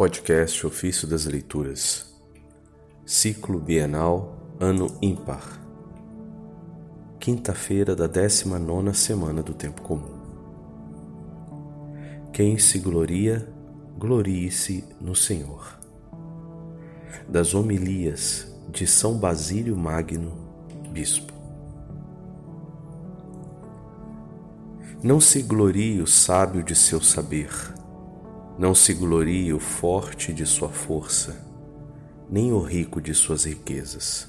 Podcast Ofício das Leituras, Ciclo Bienal, Ano Ímpar, quinta-feira da 19 semana do Tempo Comum. Quem se gloria, glorie-se no Senhor. Das homilias de São Basílio Magno, Bispo. Não se glorie o sábio de seu saber não se glorie o forte de sua força, nem o rico de suas riquezas.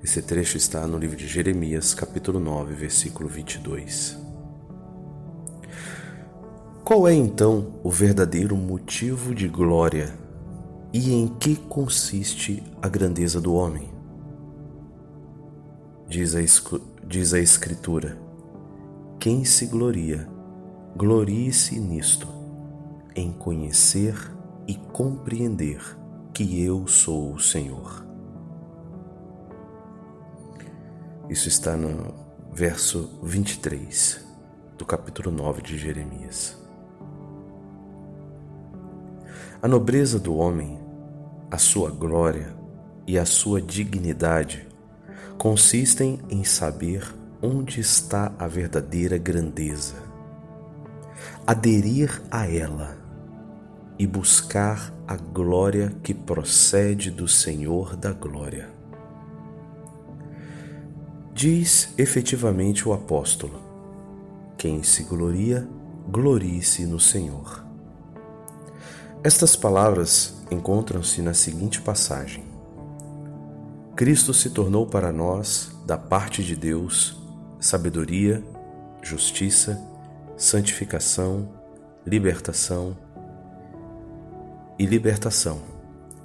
Esse trecho está no livro de Jeremias, capítulo 9, versículo 22. Qual é então o verdadeiro motivo de glória e em que consiste a grandeza do homem? Diz a, diz a Escritura: quem se gloria, glorie-se nisto em conhecer e compreender que eu sou o Senhor. Isso está no verso 23 do capítulo 9 de Jeremias. A nobreza do homem, a sua glória e a sua dignidade consistem em saber onde está a verdadeira grandeza, aderir a ela e buscar a glória que procede do Senhor da glória. Diz efetivamente o apóstolo: Quem se gloria, glorie-se no Senhor. Estas palavras encontram-se na seguinte passagem: Cristo se tornou para nós, da parte de Deus, sabedoria, justiça, santificação, libertação e libertação,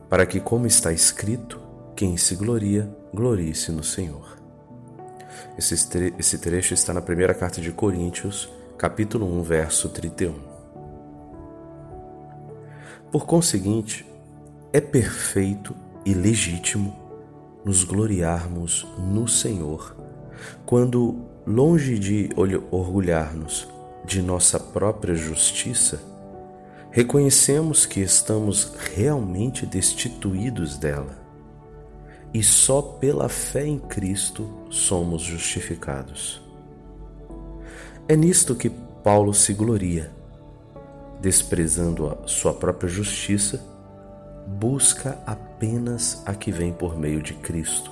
para que, como está escrito, quem se gloria, glorie-se no Senhor. Esse, tre esse trecho está na primeira carta de Coríntios, capítulo 1, verso 31. Por conseguinte, é perfeito e legítimo nos gloriarmos no Senhor, quando, longe de orgulhar-nos de nossa própria justiça, reconhecemos que estamos realmente destituídos dela. E só pela fé em Cristo somos justificados. É nisto que Paulo se gloria, desprezando a sua própria justiça, busca apenas a que vem por meio de Cristo,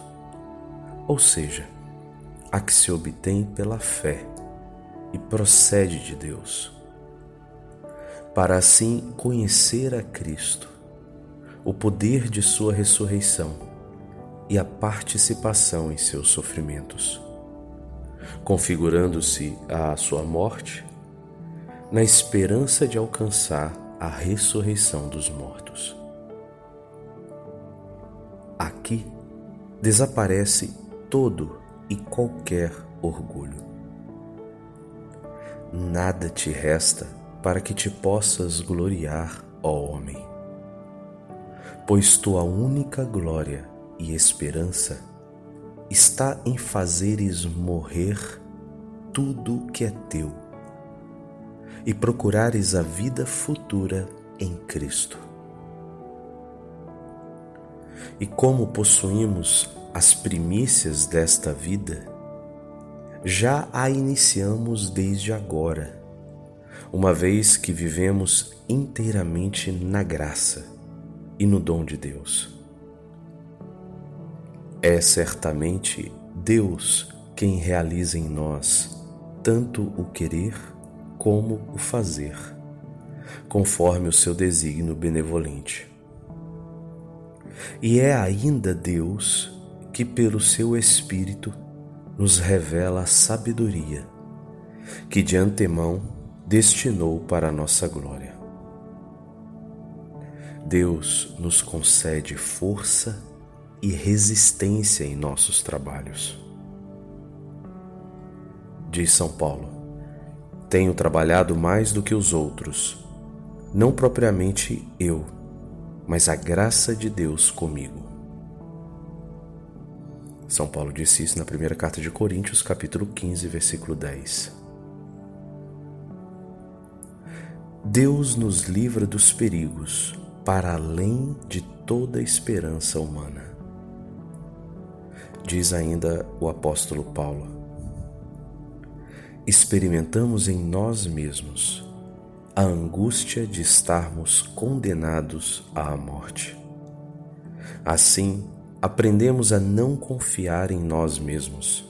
ou seja, a que se obtém pela fé e procede de Deus para assim conhecer a Cristo, o poder de Sua ressurreição e a participação em seus sofrimentos, configurando-se à Sua morte na esperança de alcançar a ressurreição dos mortos. Aqui desaparece todo e qualquer orgulho. Nada te resta para que te possas gloriar, ó homem. Pois tua única glória e esperança está em fazeres morrer tudo que é teu e procurares a vida futura em Cristo. E como possuímos as primícias desta vida, já a iniciamos desde agora uma vez que vivemos inteiramente na graça e no dom de Deus. É certamente Deus quem realiza em nós tanto o querer como o fazer, conforme o seu desígnio benevolente. E é ainda Deus que, pelo seu Espírito, nos revela a sabedoria, que de antemão destinou para nossa glória. Deus nos concede força e resistência em nossos trabalhos. Diz São Paulo: Tenho trabalhado mais do que os outros, não propriamente eu, mas a graça de Deus comigo. São Paulo disse isso na primeira carta de Coríntios, capítulo 15, versículo 10. Deus nos livra dos perigos para além de toda esperança humana. Diz ainda o apóstolo Paulo: experimentamos em nós mesmos a angústia de estarmos condenados à morte. Assim, aprendemos a não confiar em nós mesmos,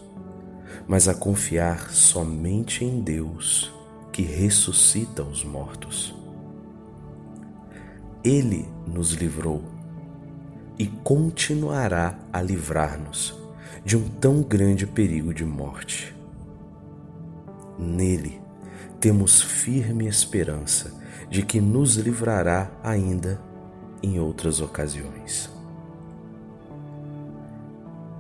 mas a confiar somente em Deus que ressuscita os mortos. Ele nos livrou e continuará a livrar-nos de um tão grande perigo de morte. Nele temos firme esperança de que nos livrará ainda em outras ocasiões.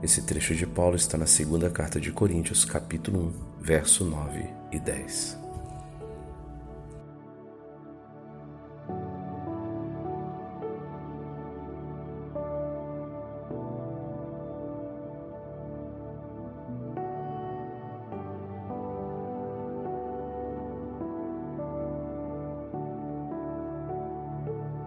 Esse trecho de Paulo está na segunda carta de Coríntios, capítulo 1, verso 9 e 10.